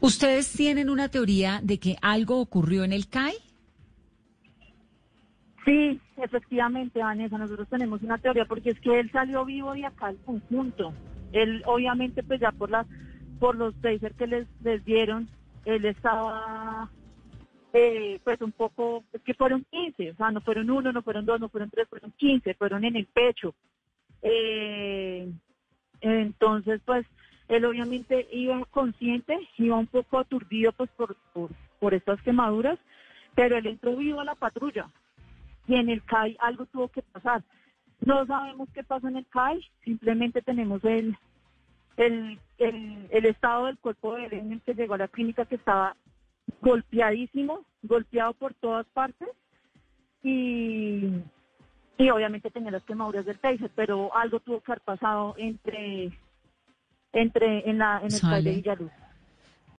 ¿Ustedes tienen una teoría de que algo ocurrió en el CAI? Sí, efectivamente, Vanessa, nosotros tenemos una teoría porque es que él salió vivo de acá al conjunto. Él, obviamente, pues ya por las por los taser que les, les dieron, él estaba eh, pues un poco, es que fueron 15, o sea, no fueron uno, no fueron dos, no fueron tres, fueron 15, fueron en el pecho. Eh, entonces, pues, él obviamente iba consciente, iba un poco aturdido pues por, por, por estas quemaduras, pero él entró vivo a la patrulla y en el CAI algo tuvo que pasar. No sabemos qué pasó en el CAI, simplemente tenemos el, el, el, estado del cuerpo de él en el que llegó a la clínica que estaba golpeadísimo, golpeado por todas partes y, y obviamente tenía las quemaduras del taser, pero algo tuvo que haber pasado entre, entre en, la, en el CAI de Villaluz.